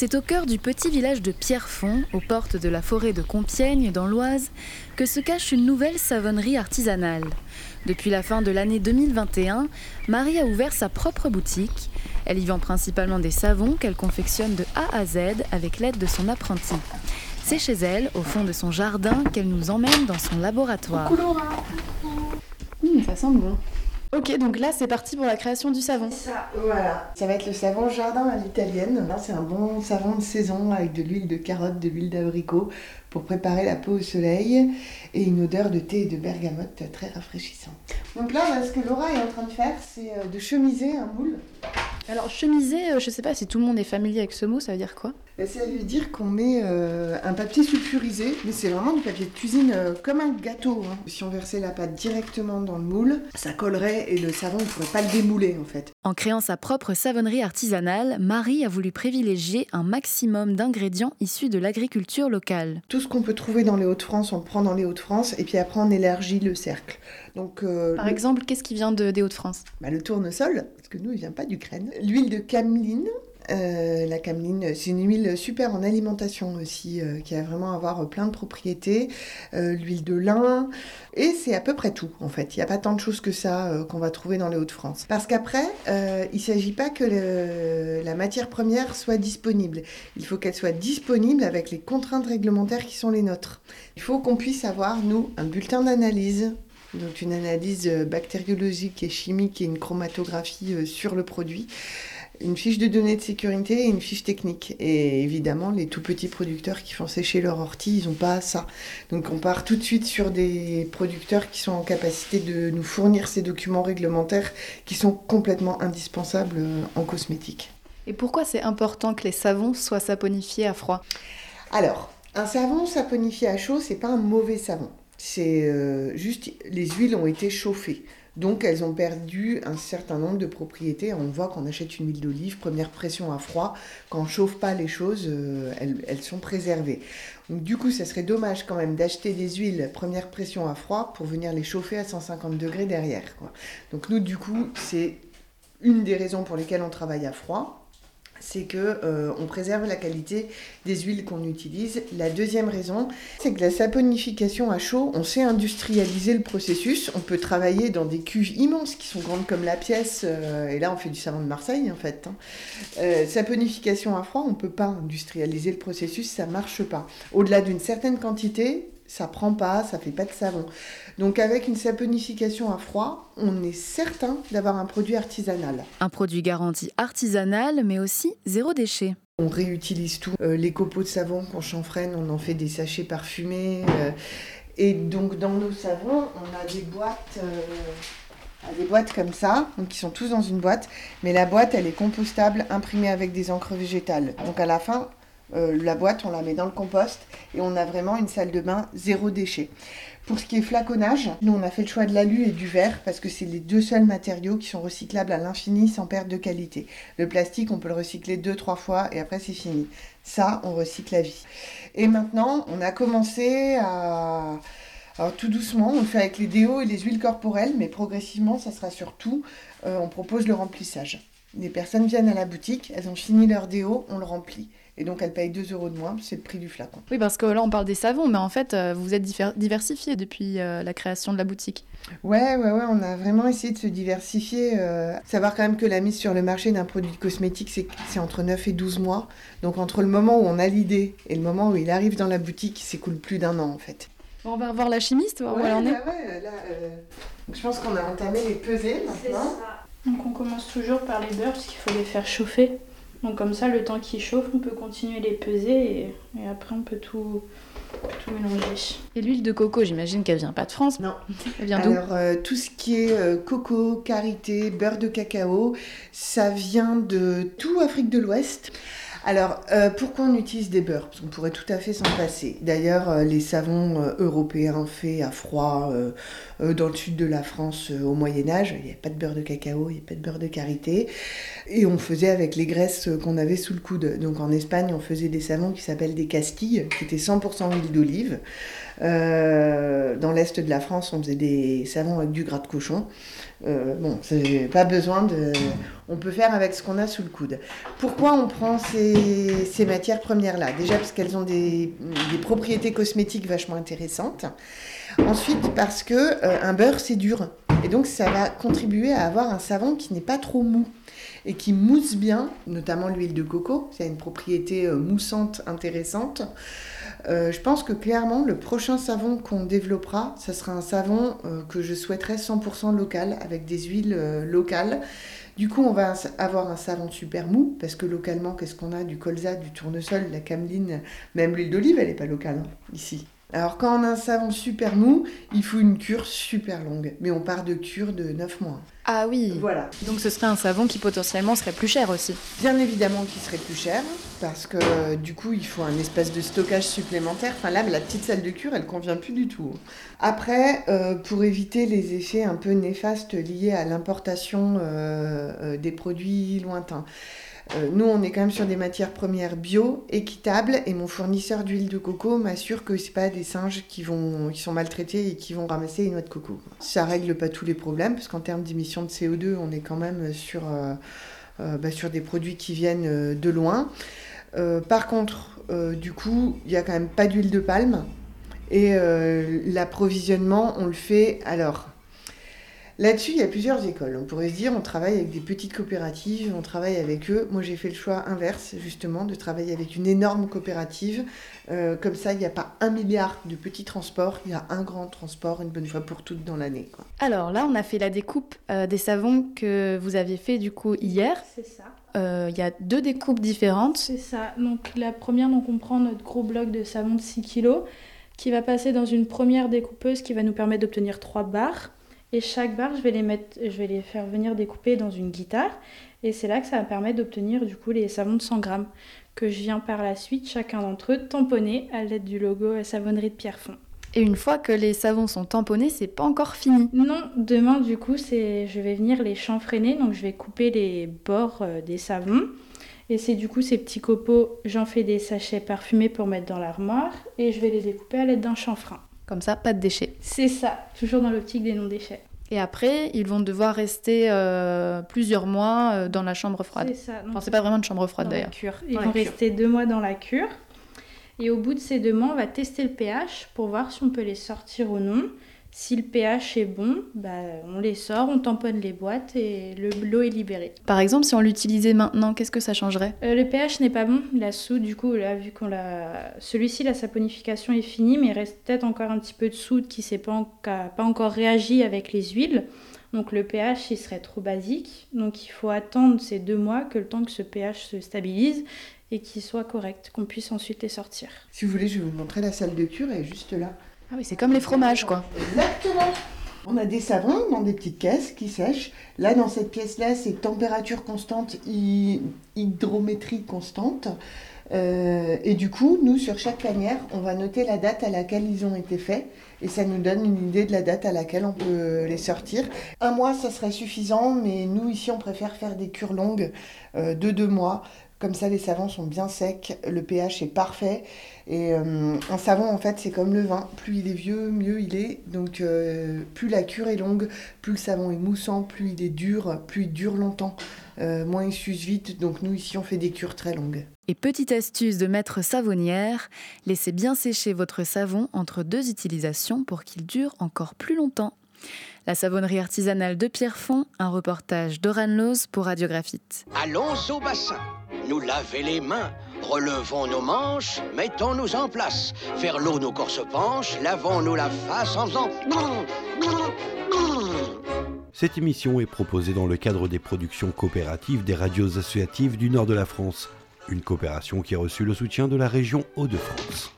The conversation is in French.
C'est au cœur du petit village de Pierrefonds, aux portes de la forêt de Compiègne, dans l'Oise, que se cache une nouvelle savonnerie artisanale. Depuis la fin de l'année 2021, Marie a ouvert sa propre boutique. Elle y vend principalement des savons qu'elle confectionne de A à Z avec l'aide de son apprenti. C'est chez elle, au fond de son jardin, qu'elle nous emmène dans son laboratoire. Mmh, ça sent bon. Ok, donc là c'est parti pour la création du savon. Ça, voilà. Ça va être le savon jardin à l'italienne. Là, c'est un bon savon de saison avec de l'huile de carotte, de l'huile d'abricot pour préparer la peau au soleil et une odeur de thé et de bergamote très rafraîchissante. Donc là, ce que Laura est en train de faire, c'est euh, de chemiser un moule. Alors chemiser, euh, je sais pas si tout le monde est familier avec ce mot, ça veut dire quoi? Ça veut dire qu'on met euh, un papier sulfurisé, mais c'est vraiment du papier de cuisine comme un gâteau. hein. Si on versait la pâte directement dans le moule, ça collerait et le savon, on ne pourrait pas le démouler en fait. En créant sa propre savonnerie artisanale, Marie a voulu privilégier un maximum d'ingrédients issus de l'agriculture locale. Tout ce qu'on peut trouver dans les Hauts-de-France, on le prend dans les Hauts-de-France et puis après on élargit le cercle. Donc, euh, Par le- exemple, qu'est-ce qui vient de, des Hauts-de-France? Bah, le tournesol, parce que nous, il vient pas d'Ukraine. L'huile de cameline. Euh, la cameline, c'est une huile super en alimentation aussi, euh, qui a vraiment avoir plein de propriétés. Euh, L'huile de lin, et c'est à peu près tout en fait. Il n'y a pas tant de choses que ça qu'on va trouver dans les Hauts-de-France. Parce qu'après, il ne s'agit pas que la matière première soit disponible. Il faut qu'elle soit disponible avec les contraintes réglementaires qui sont les nôtres. Il faut qu'on puisse avoir, nous, un bulletin d'analyse donc une analyse bactériologique et chimique et une chromatographie sur le produit, une fiche de données de sécurité et une fiche technique. Et évidemment, les tout petits producteurs qui font sécher leur ortie, ils n'ont pas ça. Donc on part tout de suite sur des producteurs qui sont en capacité de nous fournir ces documents réglementaires qui sont complètement indispensables euh, en cosmétique. Et pourquoi c'est important que les savons soient saponifiés à froid? Alors, un savon saponifié à chaud, c'est pas un mauvais savon. C'est euh, juste les huiles ont été chauffées. Donc elles ont perdu un certain nombre de propriétés. On voit qu'on achète une huile d'olive, première pression à froid. Quand on chauffe pas les choses, euh, elles, elles sont préservées. Donc du coup, ça serait dommage quand même d'acheter des huiles première pression à froid pour venir les chauffer à 150 degrés derrière. quoi. Donc nous, du coup, c'est une des raisons pour lesquelles on travaille à froid c'est que euh, on préserve la qualité des huiles qu'on utilise. La deuxième raison, c'est que la saponification à chaud, on sait industrialiser le processus. On peut travailler dans des cuves immenses qui sont grandes comme la pièce. euh, et là, on fait du savon de Marseille, en fait. hein. Euh, saponification à froid, on peut pas industrialiser le processus, ça marche pas. Au-delà d'une certaine quantité, ça prend pas, ça fait pas de savon. Donc avec une saponification à froid, on est certain d'avoir un produit artisanal. Un produit garanti artisanal, mais aussi zéro déchet. On réutilise tout. Euh, les copeaux de savon qu'on chanfreine, on en fait des sachets parfumés. euh, et donc dans nos savons, on a des boîtes, euh, des boîtes comme ça, donc qui sont tous dans une boîte. Mais la boîte, elle est compostable, imprimée avec des encres végétales. Donc à la fin, euh, la boîte, on la met dans le compost et on a vraiment une salle de bain zéro déchet. Pour ce qui est flaconnage, nous on a fait le choix de l'alu et du verre parce que c'est les deux seuls matériaux qui sont recyclables à l'infini sans perte de qualité. Le plastique, on peut le recycler deux, trois fois et après c'est fini. Ça, on recycle la vie. Et maintenant, on a commencé à... Alors tout doucement, on le fait avec les déos et les huiles corporelles, mais progressivement, ça sera surtout, euh, on propose le remplissage. Les personnes viennent à la boutique, elles ont fini leur déo, on le remplit. Et donc elles payent 2 euros de moins, c'est le prix du flacon. Oui, parce que là on parle des savons, mais en fait euh, vous êtes diversifié depuis euh, la création de la boutique. Ouais, ouais, ouais, on a vraiment essayé de se diversifier. euh, savoir quand même que la mise sur le marché d'un produit cosmétique, c'est entre 9 et 12 mois. Donc entre le moment où on a l'idée et le moment où il arrive dans la boutique, il s'écoule plus d'un an en fait. Bon, on va revoir la chimiste, voir où elle en est. bah ouais, là, euh, donc je pense qu'on a entamé les pesées maintenant. Donc on commence toujours par les beurres parce qu'il faut les faire chauffer. Donc comme ça, le temps qu'ils chauffent, on peut continuer les peser et, et après on peut tout, tout mélanger. Et l'huile de coco, j'imagine qu'elle vient pas de France. Non. Elle vient d'où? Alors, euh, tout ce qui est euh, coco, karité, beurre de cacao, ça vient de tout Afrique de l'Ouest. Alors, euh, pourquoi on utilise des beurres Parce qu'on pourrait tout à fait s'en passer. D'ailleurs, euh, les savons euh, européens faits à froid dans le sud de la France au Moyen Âge, il n'y avait pas de beurre de cacao, il n'y avait pas de beurre de karité. Et on faisait avec les graisses qu'on avait sous le coude. Donc en Espagne, on faisait des savons qui s'appellent des castilles, qui étaient 100% huile d'olive. Euh, dans l'est de la France, on faisait des savons avec du gras de cochon. Euh, bon, c'est pas besoin de. On peut faire avec ce qu'on a sous le coude. Pourquoi on prend ces, matières premières-là? Déjà parce qu'elles ont des, propriétés cosmétiques vachement intéressantes. Ensuite parce que euh, un beurre c'est dur et donc ça va contribuer à avoir un savon qui n'est pas trop mou et qui mousse bien, notamment l'huile de coco. Ça a une propriété euh, moussante intéressante. Euh, je pense que clairement, le prochain savon qu'on développera, ce sera un savon que je souhaiterais 100% local, avec des huiles locales. Du coup, on va avoir un savon super mou, parce que localement, qu'est-ce qu'on a? Du colza, du tournesol, la cameline, même l'huile d'olive, elle n'est pas locale hein, ici. Alors quand on a un savon super mou, il faut une cure super longue. Mais on part de cure de 9 mois. Ah oui Voilà. Donc ce serait un savon qui potentiellement serait plus cher aussi Bien évidemment qu'il serait plus cher, parce que du coup il faut un espace de stockage supplémentaire. Enfin là, la petite salle de cure, elle convient plus du tout. Après, euh, pour éviter les effets un peu néfastes liés à l'importation euh, euh, des produits lointains, euh, nous, on est quand même sur des matières premières bio, équitables, et mon fournisseur d'huile de coco m'assure que ce pas des singes qui, sont maltraités et qui vont ramasser les noix de coco. Ça règle pas tous les problèmes, parce qu'en termes d'émissions de CO2, on est quand même sur, euh, euh, bah, sur des produits qui viennent de loin. par contre, du coup, il n'y a quand même pas d'huile de palme, et l'approvisionnement, on le fait alors Là-dessus, il y a plusieurs écoles. On pourrait se dire, on travaille avec des petites coopératives, on travaille avec eux. Moi, j'ai fait le choix inverse, justement, de travailler avec une énorme coopérative. Euh, comme ça, il n'y a pas un milliard de petits transports, il y a un grand transport une bonne fois pour toutes dans l'année. Alors là, on a fait la découpe euh, des savons que vous aviez fait du coup hier. C'est ça. Euh, il y a deux découpes différentes. C'est ça. Donc la première, donc on prend notre gros bloc de savon de 6 kg qui va passer dans une première découpeuse qui va nous permettre d'obtenir 3 barres. Et chaque barre, je vais les, mettre, je vais les faire venir découper dans une guitare. Et c'est là que ça va permettre d'obtenir du coup les savons de 100 grammes que je viens par la suite, chacun d'entre eux, tamponner à l'aide du logo Savonnerie de Pierrefonds. Et une fois que les savons sont tamponnés, c'est pas encore fini. Non, demain du coup, c'est je vais venir les chanfreiner, donc je vais couper les bords euh, des savons. Et c'est du coup ces petits copeaux, j'en fais des sachets parfumés pour mettre dans l'armoire et je vais les découper à l'aide d'un chanfrein. Comme ça, pas de déchets. C'est ça, toujours dans l'optique des non-déchets. Et après, ils vont devoir rester euh, plusieurs mois euh, dans la chambre froide. C'est ça. Enfin, c'est pas vraiment une chambre froide d'ailleurs. Ils vont rester deux mois dans la cure. Et au bout de ces deux mois, on va tester le pH pour voir si on peut les sortir ou non. Si le pH est bon, bah, on les sort, on tamponne les boîtes et l'eau est libérée. Par exemple, si on l'utilisait maintenant, qu'est-ce que ça changerait? Euh, Le pH n'est pas bon. La soude, du coup, là, vu qu'on l'a. Celui-ci, la saponification est finie, mais il reste peut-être encore un petit peu de soude qui n'a pas, pas encore réagi avec les huiles. Donc le pH, il serait trop basique. Donc il faut attendre ces deux mois que le temps que ce pH se stabilise et qu'il soit correct, qu'on puisse ensuite les sortir. Si vous voulez, je vais vous montrer la salle de cure, elle est juste là. Ah oui, c'est comme les fromages, quoi. Exactement. On a des savons dans des petites caisses qui sèchent. Là, dans cette pièce-là, c'est température constante, hydrométrie constante. Euh, et du coup, nous, sur chaque lanière, on va noter la date à laquelle ils ont été faits. Et ça nous donne une idée de la date à laquelle on peut les sortir. Un mois, ça serait suffisant, mais nous, ici, on préfère faire des cures longues euh, de deux mois. Comme ça, les savons sont bien secs, le pH est parfait. Et euh, un savon, en fait, c'est comme le vin. Plus il est vieux, mieux il est. Donc, euh, plus la cure est longue, plus le savon est moussant, plus il est dur, plus il dure longtemps, euh, moins il s'use vite. Donc, nous, ici, on fait des cures très longues. Et petite astuce de maître savonnière, laissez bien sécher votre savon entre deux utilisations pour qu'il dure encore plus longtemps. La savonnerie artisanale de Pierrefonds, un reportage d'Oran Loz pour Radiographite. Allons au bassin, nous laver les mains, relevons nos manches, mettons-nous en place. Vers l'eau, nos corps se penchent, lavons-nous la face en faisant. Cette émission est proposée dans le cadre des productions coopératives des radios associatives du nord de la France, une coopération qui a reçu le soutien de la région Hauts-de-France.